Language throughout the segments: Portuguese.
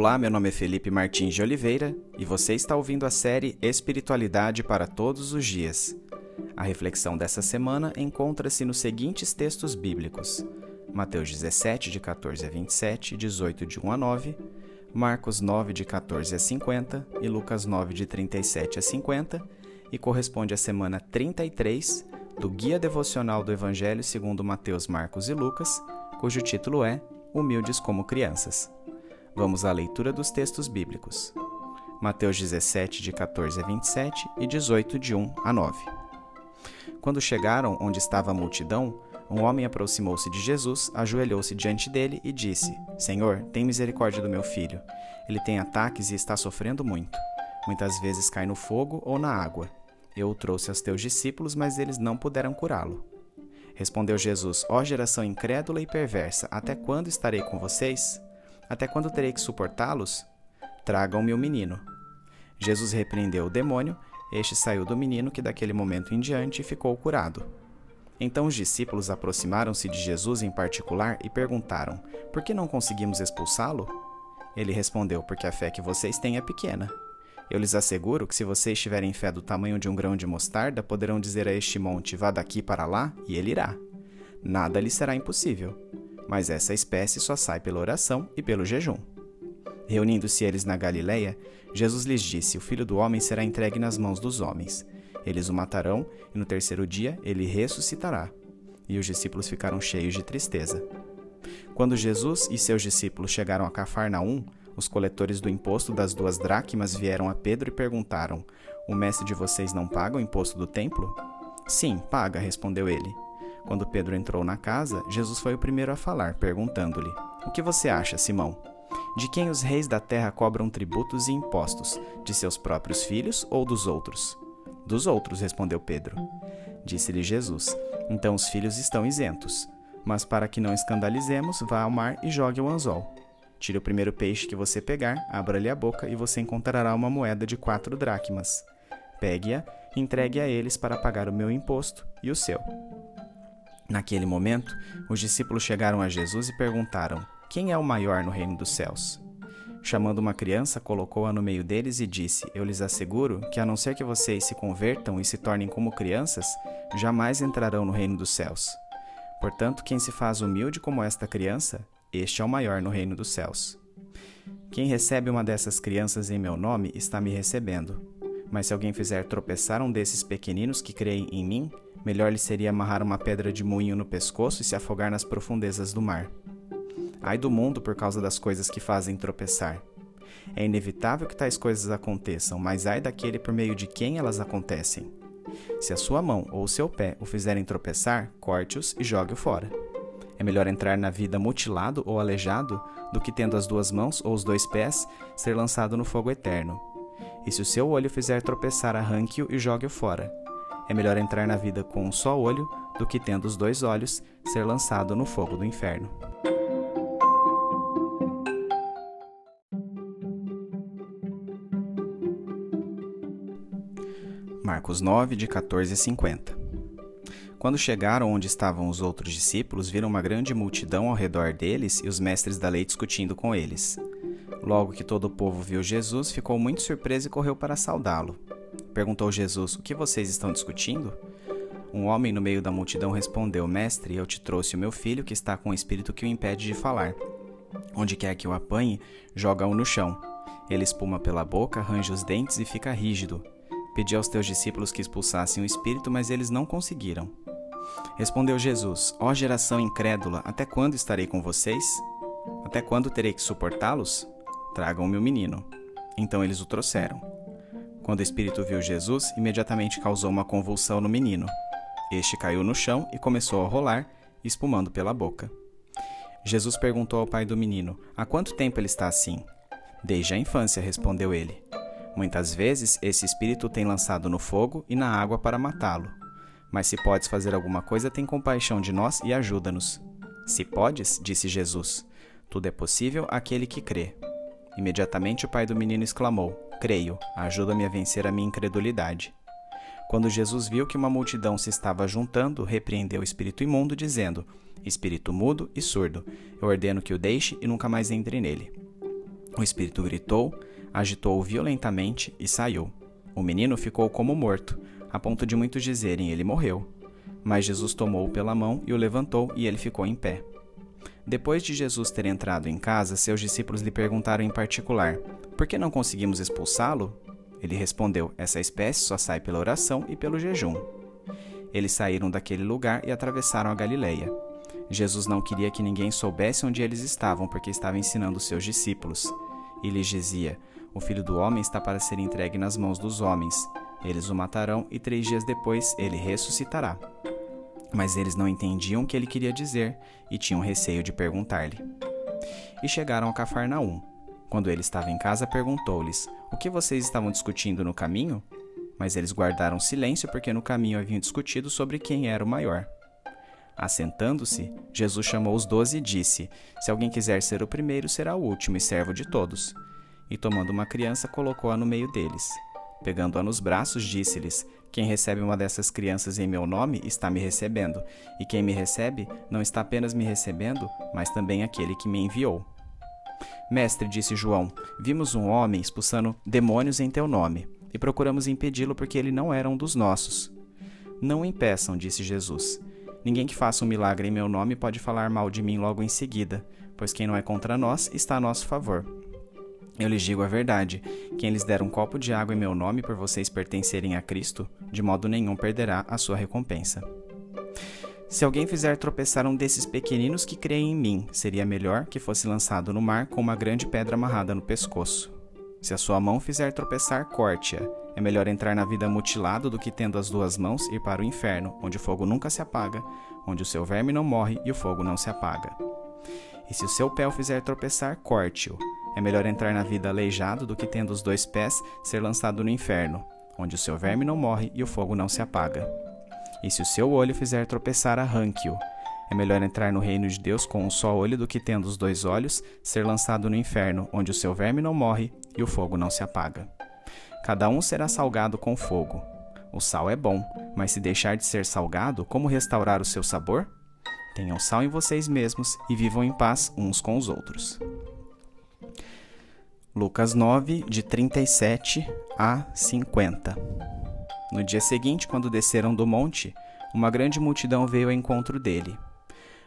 Olá, meu nome é Felipe Martins de Oliveira e você está ouvindo a série Espiritualidade para Todos os Dias. A reflexão dessa semana encontra-se nos seguintes textos bíblicos: Mateus 17, de 14 a 27, 18, de 1 a 9, Marcos 9, de 14 a 50 e Lucas 9, de 37 a 50, e corresponde à semana 33 do Guia Devocional do Evangelho segundo Mateus, Marcos e Lucas, cujo título é Humildes como Crianças. Vamos à leitura dos textos bíblicos. Mateus 17, de 14 a 27 e 18, de 1 a 9. Quando chegaram onde estava a multidão, um homem aproximou-se de Jesus, ajoelhou-se diante dele e disse: Senhor, tem misericórdia do meu filho. Ele tem ataques e está sofrendo muito. Muitas vezes cai no fogo ou na água. Eu o trouxe aos teus discípulos, mas eles não puderam curá-lo. Respondeu Jesus: Ó geração incrédula e perversa, até quando estarei com vocês? Até quando terei que suportá-los? Tragam-me o menino. Jesus repreendeu o demônio, este saiu do menino, que daquele momento em diante ficou curado. Então os discípulos aproximaram-se de Jesus em particular e perguntaram: Por que não conseguimos expulsá-lo? Ele respondeu: Porque a fé que vocês têm é pequena. Eu lhes asseguro que se vocês tiverem fé do tamanho de um grão de mostarda, poderão dizer a este monte: Vá daqui para lá, e ele irá. Nada lhe será impossível mas essa espécie só sai pela oração e pelo jejum. Reunindo-se eles na Galiléia, Jesus lhes disse: O filho do homem será entregue nas mãos dos homens. Eles o matarão, e no terceiro dia ele ressuscitará. E os discípulos ficaram cheios de tristeza. Quando Jesus e seus discípulos chegaram a Cafarnaum, os coletores do imposto das duas dracmas vieram a Pedro e perguntaram: O mestre de vocês não paga o imposto do templo? Sim, paga, respondeu ele. Quando Pedro entrou na casa, Jesus foi o primeiro a falar, perguntando-lhe: O que você acha, Simão? De quem os reis da terra cobram tributos e impostos? De seus próprios filhos ou dos outros? Dos outros, respondeu Pedro. Disse-lhe Jesus: Então os filhos estão isentos. Mas para que não escandalizemos, vá ao mar e jogue o anzol. Tire o primeiro peixe que você pegar, abra-lhe a boca e você encontrará uma moeda de quatro dracmas. Pegue-a e entregue a eles para pagar o meu imposto e o seu. Naquele momento, os discípulos chegaram a Jesus e perguntaram: Quem é o maior no reino dos céus? Chamando uma criança, colocou-a no meio deles e disse: Eu lhes asseguro que, a não ser que vocês se convertam e se tornem como crianças, jamais entrarão no reino dos céus. Portanto, quem se faz humilde como esta criança, este é o maior no reino dos céus. Quem recebe uma dessas crianças em meu nome está me recebendo. Mas se alguém fizer tropeçar um desses pequeninos que creem em mim, melhor lhe seria amarrar uma pedra de moinho no pescoço e se afogar nas profundezas do mar. Ai do mundo por causa das coisas que fazem tropeçar. É inevitável que tais coisas aconteçam, mas ai daquele por meio de quem elas acontecem. Se a sua mão ou o seu pé o fizerem tropeçar, corte-os e jogue-o fora. É melhor entrar na vida mutilado ou aleijado do que tendo as duas mãos ou os dois pés ser lançado no fogo eterno. E se o seu olho fizer tropeçar, arranque-o e jogue-o fora. É melhor entrar na vida com um só olho do que, tendo os dois olhos, ser lançado no fogo do inferno. Marcos 9, de 14 a 50 Quando chegaram onde estavam os outros discípulos, viram uma grande multidão ao redor deles e os mestres da lei discutindo com eles. Logo que todo o povo viu Jesus, ficou muito surpreso e correu para saudá-lo. Perguntou Jesus: O que vocês estão discutindo? Um homem no meio da multidão respondeu: Mestre, eu te trouxe o meu filho que está com o espírito que o impede de falar. Onde quer que o apanhe, joga-o no chão. Ele espuma pela boca, arranja os dentes e fica rígido. Pedi aos teus discípulos que expulsassem o espírito, mas eles não conseguiram. Respondeu Jesus: Ó geração incrédula, até quando estarei com vocês? Até quando terei que suportá-los? Tragam-me o menino. Então eles o trouxeram. Quando o espírito viu Jesus, imediatamente causou uma convulsão no menino. Este caiu no chão e começou a rolar, espumando pela boca. Jesus perguntou ao pai do menino: Há quanto tempo ele está assim? Desde a infância, respondeu ele. Muitas vezes esse espírito tem lançado no fogo e na água para matá-lo. Mas se podes fazer alguma coisa, tem compaixão de nós e ajuda-nos. Se podes, disse Jesus, tudo é possível àquele que crê. Imediatamente o pai do menino exclamou: Creio, ajuda-me a vencer a minha incredulidade. Quando Jesus viu que uma multidão se estava juntando, repreendeu o espírito imundo, dizendo: Espírito mudo e surdo, eu ordeno que o deixe e nunca mais entre nele. O espírito gritou, agitou-o violentamente e saiu. O menino ficou como morto, a ponto de muitos dizerem: Ele morreu. Mas Jesus tomou-o pela mão e o levantou, e ele ficou em pé. Depois de Jesus ter entrado em casa, seus discípulos lhe perguntaram em particular: Por que não conseguimos expulsá-lo? Ele respondeu: Essa espécie só sai pela oração e pelo jejum. Eles saíram daquele lugar e atravessaram a Galileia. Jesus não queria que ninguém soubesse onde eles estavam, porque estava ensinando seus discípulos. E lhes dizia: O filho do homem está para ser entregue nas mãos dos homens. Eles o matarão e três dias depois ele ressuscitará. Mas eles não entendiam o que ele queria dizer e tinham receio de perguntar-lhe. E chegaram a Cafarnaum. Quando ele estava em casa, perguntou-lhes: O que vocês estavam discutindo no caminho? Mas eles guardaram silêncio porque no caminho haviam discutido sobre quem era o maior. Assentando-se, Jesus chamou os doze e disse: Se alguém quiser ser o primeiro, será o último e servo de todos. E tomando uma criança, colocou-a no meio deles. Pegando-a nos braços, disse-lhes: Quem recebe uma dessas crianças em meu nome está me recebendo, e quem me recebe não está apenas me recebendo, mas também aquele que me enviou. Mestre, disse João, vimos um homem expulsando demônios em teu nome, e procuramos impedi-lo porque ele não era um dos nossos. Não impeçam, disse Jesus. Ninguém que faça um milagre em meu nome pode falar mal de mim logo em seguida, pois quem não é contra nós está a nosso favor. Eu lhes digo a verdade: quem lhes der um copo de água em meu nome por vocês pertencerem a Cristo, de modo nenhum perderá a sua recompensa. Se alguém fizer tropeçar um desses pequeninos que creem em mim, seria melhor que fosse lançado no mar com uma grande pedra amarrada no pescoço. Se a sua mão fizer tropeçar, corte-a. É melhor entrar na vida mutilado do que tendo as duas mãos ir para o inferno, onde o fogo nunca se apaga, onde o seu verme não morre e o fogo não se apaga. E se o seu pé o fizer tropeçar, corte-o. É melhor entrar na vida aleijado do que tendo os dois pés ser lançado no inferno, onde o seu verme não morre e o fogo não se apaga. E se o seu olho fizer tropeçar, arranque-o. É melhor entrar no reino de Deus com um só olho do que tendo os dois olhos ser lançado no inferno, onde o seu verme não morre e o fogo não se apaga. Cada um será salgado com fogo. O sal é bom, mas se deixar de ser salgado, como restaurar o seu sabor? Tenham sal em vocês mesmos e vivam em paz uns com os outros. Lucas 9, de 37 a 50. No dia seguinte, quando desceram do monte, uma grande multidão veio ao encontro dele.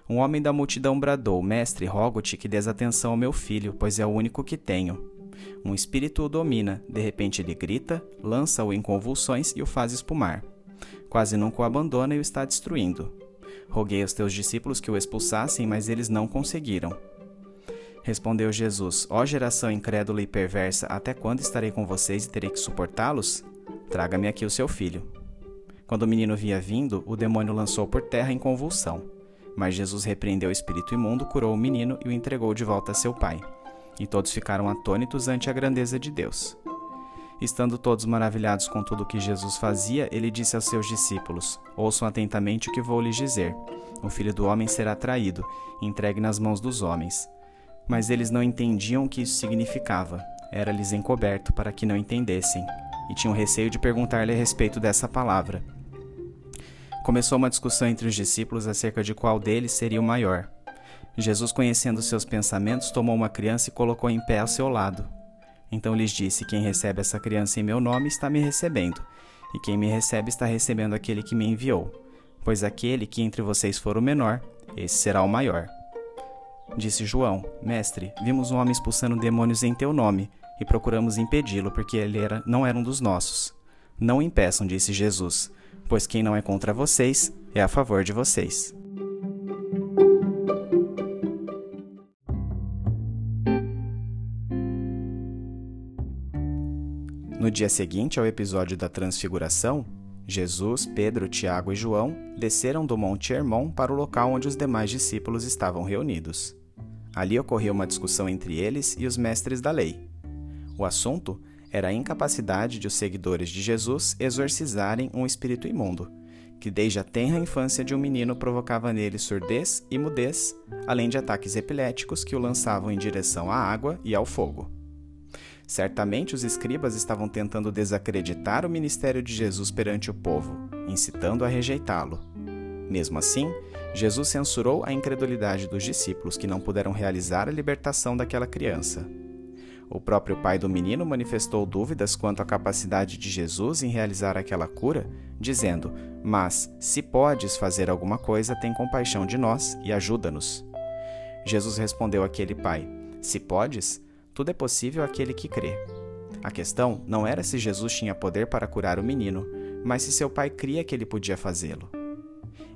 Um homem da multidão bradou: Mestre, rogo-te que des atenção ao meu filho, pois é o único que tenho. Um espírito o domina, de repente ele grita, lança-o em convulsões e o faz espumar. Quase nunca o abandona e o está destruindo. Roguei aos teus discípulos que o expulsassem, mas eles não conseguiram. Respondeu Jesus: Ó geração incrédula e perversa, até quando estarei com vocês e terei que suportá-los? Traga-me aqui o seu filho. Quando o menino vinha vindo, o demônio lançou por terra em convulsão. Mas Jesus repreendeu o espírito imundo, curou o menino e o entregou de volta a seu pai. E todos ficaram atônitos ante a grandeza de Deus. Estando todos maravilhados com tudo o que Jesus fazia, ele disse aos seus discípulos: Ouçam atentamente o que vou lhes dizer. O filho do homem será traído, entregue nas mãos dos homens mas eles não entendiam o que isso significava. Era-lhes encoberto para que não entendessem, e tinham receio de perguntar-lhe a respeito dessa palavra. Começou uma discussão entre os discípulos acerca de qual deles seria o maior. Jesus, conhecendo seus pensamentos, tomou uma criança e colocou em pé ao seu lado. Então lhes disse: Quem recebe essa criança em meu nome está me recebendo, e quem me recebe está recebendo aquele que me enviou. Pois aquele que entre vocês for o menor, esse será o maior. Disse João: Mestre, vimos um homem expulsando demônios em teu nome e procuramos impedi-lo porque ele era, não era um dos nossos. Não impeçam, disse Jesus, pois quem não é contra vocês é a favor de vocês. No dia seguinte ao episódio da Transfiguração, Jesus, Pedro, Tiago e João desceram do Monte Hermon para o local onde os demais discípulos estavam reunidos. Ali ocorreu uma discussão entre eles e os mestres da lei. O assunto era a incapacidade de os seguidores de Jesus exorcizarem um espírito imundo, que desde a tenra infância de um menino provocava nele surdez e mudez, além de ataques epiléticos que o lançavam em direção à água e ao fogo. Certamente os escribas estavam tentando desacreditar o ministério de Jesus perante o povo, incitando a rejeitá-lo. Mesmo assim, Jesus censurou a incredulidade dos discípulos que não puderam realizar a libertação daquela criança. O próprio pai do menino manifestou dúvidas quanto à capacidade de Jesus em realizar aquela cura, dizendo: Mas, se podes fazer alguma coisa, tem compaixão de nós e ajuda-nos. Jesus respondeu àquele pai: Se podes, tudo é possível àquele que crê. A questão não era se Jesus tinha poder para curar o menino, mas se seu pai cria que ele podia fazê-lo.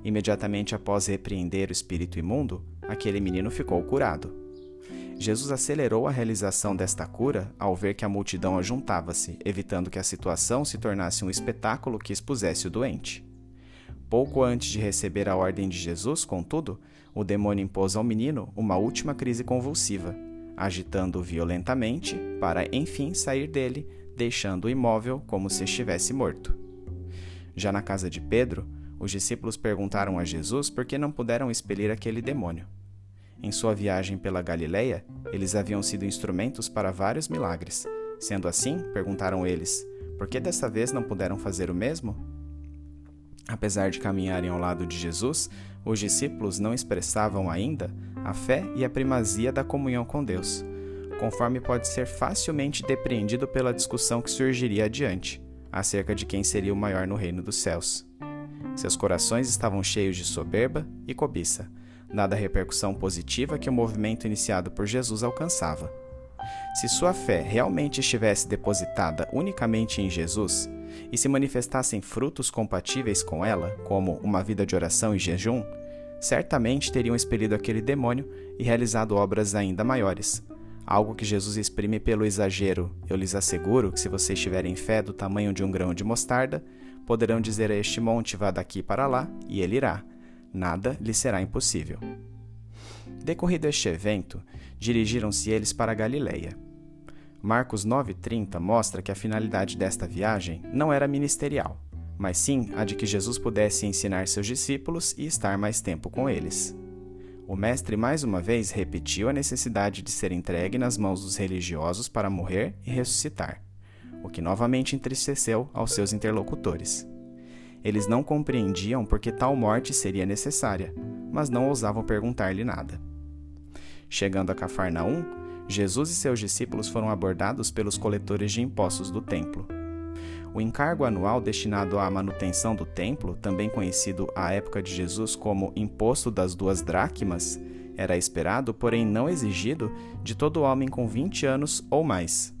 Imediatamente após repreender o espírito imundo, aquele menino ficou curado. Jesus acelerou a realização desta cura ao ver que a multidão ajuntava-se, evitando que a situação se tornasse um espetáculo que expusesse o doente. Pouco antes de receber a ordem de Jesus, contudo, o demônio impôs ao menino uma última crise convulsiva, agitando-o violentamente para, enfim, sair dele, deixando-o imóvel como se estivesse morto. Já na casa de Pedro, os discípulos perguntaram a Jesus por que não puderam expelir aquele demônio. Em sua viagem pela Galileia, eles haviam sido instrumentos para vários milagres. Sendo assim, perguntaram eles: por que desta vez não puderam fazer o mesmo? Apesar de caminharem ao lado de Jesus, os discípulos não expressavam ainda a fé e a primazia da comunhão com Deus, conforme pode ser facilmente depreendido pela discussão que surgiria adiante, acerca de quem seria o maior no reino dos céus. Seus corações estavam cheios de soberba e cobiça, dada a repercussão positiva que o movimento iniciado por Jesus alcançava. Se sua fé realmente estivesse depositada unicamente em Jesus e se manifestassem frutos compatíveis com ela, como uma vida de oração e jejum, certamente teriam expelido aquele demônio e realizado obras ainda maiores. Algo que Jesus exprime pelo exagero: Eu lhes asseguro que, se vocês tiverem fé do tamanho de um grão de mostarda, poderão dizer a este monte: Vá daqui para lá, e ele irá nada lhe será impossível. Decorrido este evento, dirigiram-se eles para Galiléia. Marcos 9:30 mostra que a finalidade desta viagem não era ministerial, mas sim a de que Jesus pudesse ensinar seus discípulos e estar mais tempo com eles. O mestre mais uma vez repetiu a necessidade de ser entregue nas mãos dos religiosos para morrer e ressuscitar, o que novamente entristeceu aos seus interlocutores. Eles não compreendiam porque tal morte seria necessária, mas não ousavam perguntar-lhe nada. Chegando a Cafarnaum, Jesus e seus discípulos foram abordados pelos coletores de impostos do templo. O encargo anual destinado à manutenção do templo, também conhecido à época de Jesus como Imposto das Duas Dracmas, era esperado, porém não exigido, de todo homem com 20 anos ou mais.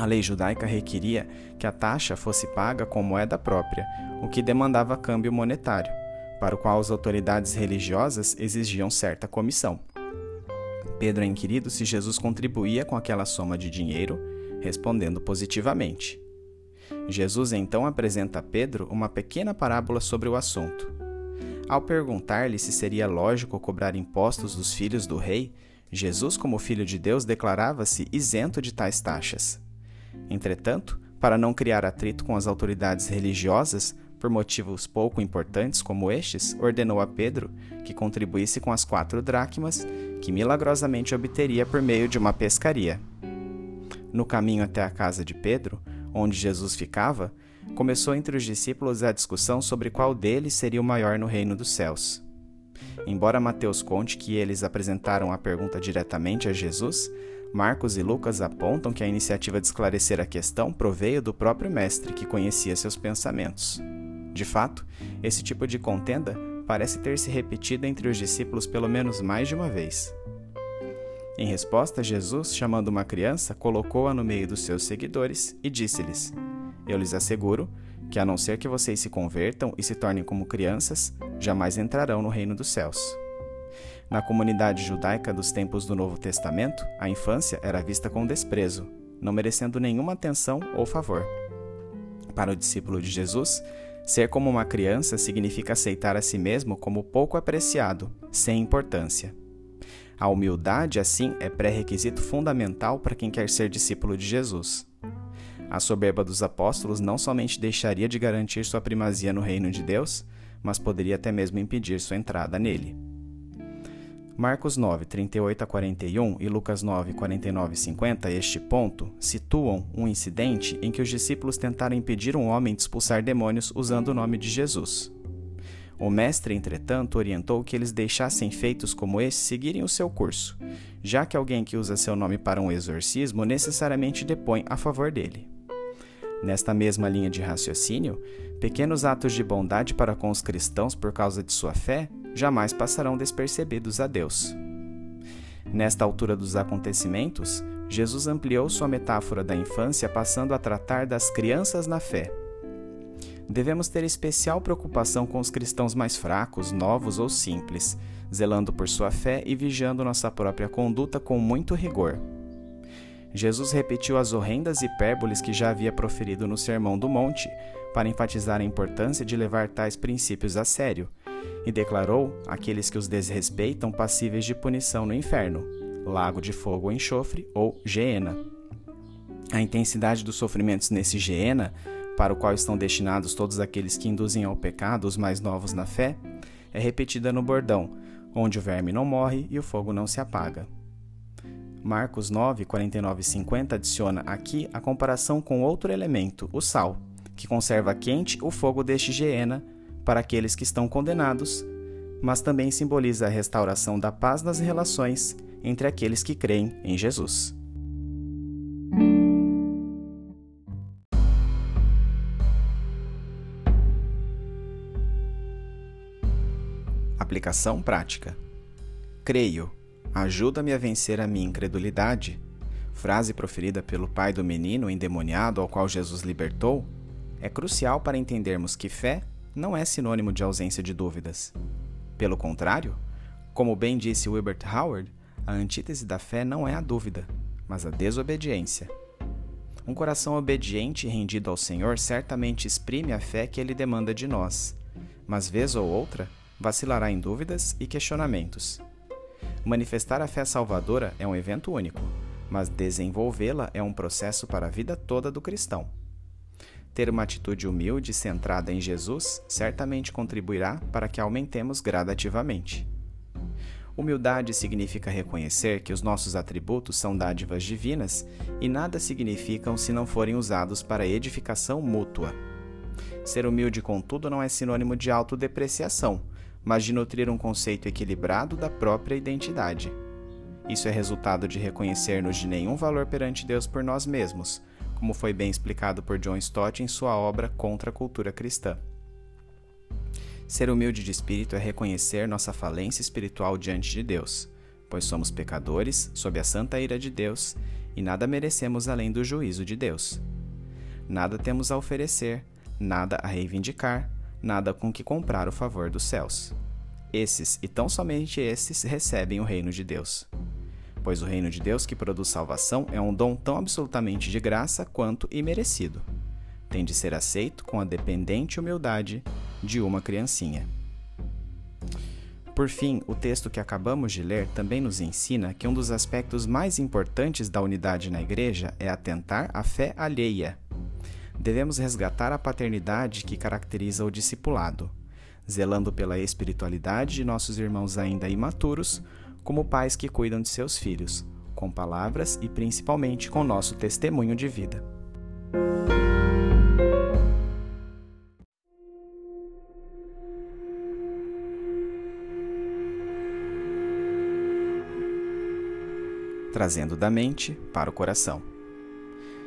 A lei judaica requeria que a taxa fosse paga com moeda própria, o que demandava câmbio monetário, para o qual as autoridades religiosas exigiam certa comissão. Pedro é inquirido se Jesus contribuía com aquela soma de dinheiro, respondendo positivamente. Jesus então apresenta a Pedro uma pequena parábola sobre o assunto. Ao perguntar-lhe se seria lógico cobrar impostos dos filhos do rei, Jesus, como filho de Deus, declarava-se isento de tais taxas. Entretanto, para não criar atrito com as autoridades religiosas, por motivos pouco importantes como estes, ordenou a Pedro que contribuísse com as quatro dracmas que milagrosamente obteria por meio de uma pescaria. No caminho até a casa de Pedro, onde Jesus ficava, começou entre os discípulos a discussão sobre qual deles seria o maior no reino dos céus. Embora Mateus conte que eles apresentaram a pergunta diretamente a Jesus, Marcos e Lucas apontam que a iniciativa de esclarecer a questão proveio do próprio mestre, que conhecia seus pensamentos. De fato, esse tipo de contenda parece ter se repetido entre os discípulos pelo menos mais de uma vez. Em resposta, Jesus, chamando uma criança, colocou-a no meio dos seus seguidores e disse-lhes: Eu lhes asseguro que, a não ser que vocês se convertam e se tornem como crianças, jamais entrarão no reino dos céus. Na comunidade judaica dos tempos do Novo Testamento, a infância era vista com desprezo, não merecendo nenhuma atenção ou favor. Para o discípulo de Jesus, ser como uma criança significa aceitar a si mesmo como pouco apreciado, sem importância. A humildade, assim, é pré-requisito fundamental para quem quer ser discípulo de Jesus. A soberba dos apóstolos não somente deixaria de garantir sua primazia no reino de Deus, mas poderia até mesmo impedir sua entrada nele. Marcos 9, 38 a 41 e Lucas 9, 49 e 50, este ponto, situam um incidente em que os discípulos tentaram impedir um homem de expulsar demônios usando o nome de Jesus. O mestre, entretanto, orientou que eles deixassem feitos como esse seguirem o seu curso, já que alguém que usa seu nome para um exorcismo necessariamente depõe a favor dele. Nesta mesma linha de raciocínio, pequenos atos de bondade para com os cristãos por causa de sua fé jamais passarão despercebidos a Deus. Nesta altura dos acontecimentos, Jesus ampliou sua metáfora da infância passando a tratar das crianças na fé devemos ter especial preocupação com os cristãos mais fracos, novos ou simples, zelando por sua fé e vigiando nossa própria conduta com muito rigor. Jesus repetiu as horrendas hipérboles que já havia proferido no Sermão do Monte, para enfatizar a importância de levar tais princípios a sério, e declarou aqueles que os desrespeitam passíveis de punição no inferno, lago de fogo ou enxofre ou Geena. A intensidade dos sofrimentos nesse Geena para o qual estão destinados todos aqueles que induzem ao pecado os mais novos na fé, é repetida no bordão, onde o verme não morre e o fogo não se apaga. Marcos 9, 49 e 50 adiciona aqui a comparação com outro elemento, o sal, que conserva quente o fogo deste Geena para aqueles que estão condenados, mas também simboliza a restauração da paz nas relações entre aqueles que creem em Jesus. Aplicação prática. Creio, ajuda-me a vencer a minha incredulidade. Frase proferida pelo pai do menino endemoniado ao qual Jesus libertou, é crucial para entendermos que fé não é sinônimo de ausência de dúvidas. Pelo contrário, como bem disse Wilbert Howard, a antítese da fé não é a dúvida, mas a desobediência. Um coração obediente e rendido ao Senhor certamente exprime a fé que ele demanda de nós, mas vez ou outra vacilará em dúvidas e questionamentos. Manifestar a fé salvadora é um evento único, mas desenvolvê-la é um processo para a vida toda do cristão. Ter uma atitude humilde centrada em Jesus certamente contribuirá para que aumentemos gradativamente. Humildade significa reconhecer que os nossos atributos são dádivas divinas e nada significam se não forem usados para edificação mútua. Ser humilde, contudo, não é sinônimo de autodepreciação, mas de nutrir um conceito equilibrado da própria identidade. Isso é resultado de reconhecer-nos de nenhum valor perante Deus por nós mesmos, como foi bem explicado por John Stott em sua obra Contra a Cultura Cristã. Ser humilde de espírito é reconhecer nossa falência espiritual diante de Deus, pois somos pecadores, sob a santa ira de Deus, e nada merecemos além do juízo de Deus. Nada temos a oferecer, nada a reivindicar, nada com que comprar o favor dos céus. Esses, e tão somente esses, recebem o reino de Deus. Pois o reino de Deus que produz salvação é um dom tão absolutamente de graça quanto imerecido. Tem de ser aceito com a dependente humildade de uma criancinha. Por fim, o texto que acabamos de ler também nos ensina que um dos aspectos mais importantes da unidade na igreja é atentar à fé alheia devemos resgatar a paternidade que caracteriza o discipulado, zelando pela espiritualidade de nossos irmãos ainda imaturos, como pais que cuidam de seus filhos, com palavras e principalmente com nosso testemunho de vida. Trazendo da mente para o coração.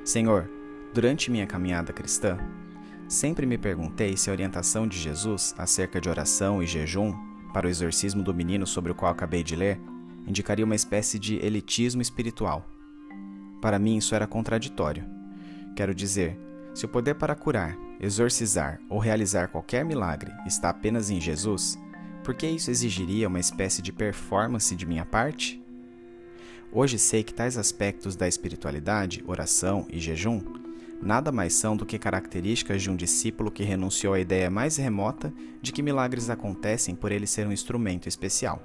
Senhor, Durante minha caminhada cristã, sempre me perguntei se a orientação de Jesus acerca de oração e jejum para o exorcismo do menino sobre o qual acabei de ler indicaria uma espécie de elitismo espiritual. Para mim, isso era contraditório. Quero dizer, se o poder para curar, exorcizar ou realizar qualquer milagre está apenas em Jesus, por que isso exigiria uma espécie de performance de minha parte? Hoje sei que tais aspectos da espiritualidade, oração e jejum nada mais são do que características de um discípulo que renunciou à ideia mais remota de que milagres acontecem por ele ser um instrumento especial.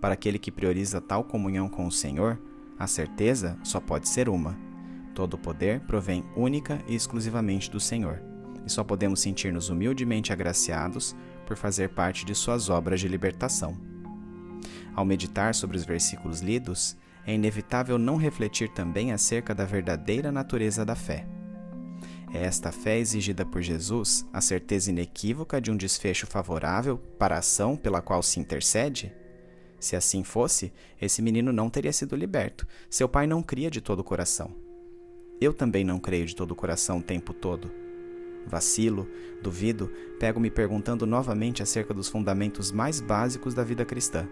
Para aquele que prioriza tal comunhão com o Senhor, a certeza só pode ser uma. Todo o poder provém única e exclusivamente do Senhor, e só podemos sentir-nos humildemente agraciados por fazer parte de Suas obras de libertação. Ao meditar sobre os versículos lidos, é inevitável não refletir também acerca da verdadeira natureza da fé. É esta fé exigida por Jesus a certeza inequívoca de um desfecho favorável para a ação pela qual se intercede? Se assim fosse, esse menino não teria sido liberto. Seu pai não cria de todo o coração. Eu também não creio de todo o coração o tempo todo. Vacilo, duvido, pego me perguntando novamente acerca dos fundamentos mais básicos da vida cristã.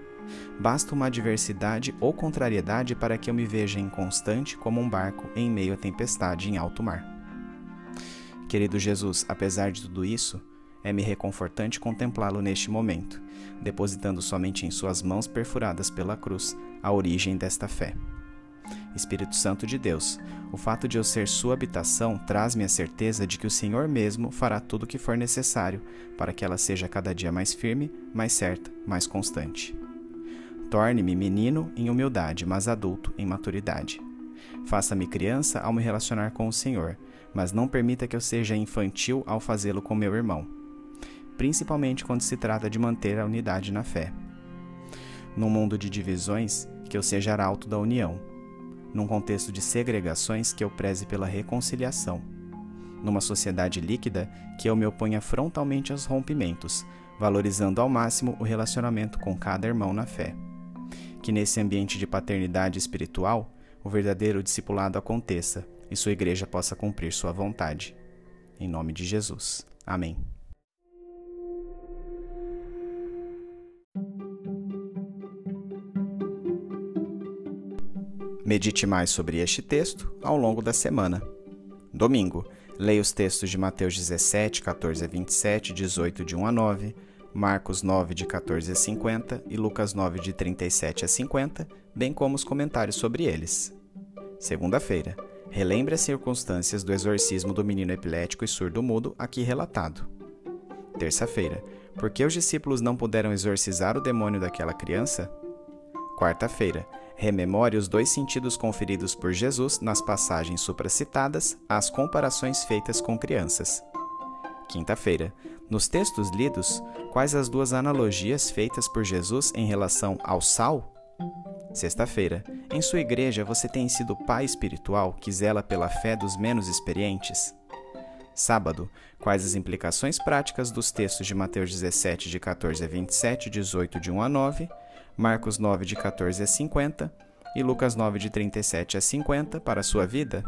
Basta uma adversidade ou contrariedade para que eu me veja inconstante como um barco em meio à tempestade em alto mar. Querido Jesus, apesar de tudo isso, é-me reconfortante contemplá-lo neste momento, depositando somente em Suas mãos perfuradas pela cruz a origem desta fé. Espírito Santo de Deus, o fato de eu ser Sua habitação traz-me a certeza de que o Senhor mesmo fará tudo o que for necessário para que ela seja cada dia mais firme, mais certa, mais constante. Torne-me menino em humildade, mas adulto em maturidade. Faça-me criança ao me relacionar com o Senhor, mas não permita que eu seja infantil ao fazê-lo com meu irmão, principalmente quando se trata de manter a unidade na fé. Num mundo de divisões, que eu seja arauto da união. Num contexto de segregações, que eu preze pela reconciliação. Numa sociedade líquida, que eu me oponha frontalmente aos rompimentos, valorizando ao máximo o relacionamento com cada irmão na fé. Que nesse ambiente de paternidade espiritual, o verdadeiro discipulado aconteça e sua igreja possa cumprir sua vontade. Em nome de Jesus. Amém. Medite mais sobre este texto ao longo da semana. Domingo, leia os textos de Mateus 17, 14 a 27, 18 de 1 a 9, Marcos 9, de 14 a 50 e Lucas 9, de 37 a 50, bem como os comentários sobre eles. Segunda-feira, relembre as circunstâncias do exorcismo do menino epilético e surdo-mudo aqui relatado. Terça-feira, por que os discípulos não puderam exorcizar o demônio daquela criança? Quarta-feira, rememore os dois sentidos conferidos por Jesus nas passagens supracitadas às comparações feitas com crianças. Quinta-feira, nos textos lidos, quais as duas analogias feitas por Jesus em relação ao sal? Sexta-feira, em sua igreja você tem sido pai espiritual que zela pela fé dos menos experientes? Sábado, quais as implicações práticas dos textos de Mateus 17, de 14 a 27, 18, de 1 a 9 Marcos 9, de 14 a 50 e Lucas 9, de 37 a 50 para a sua vida?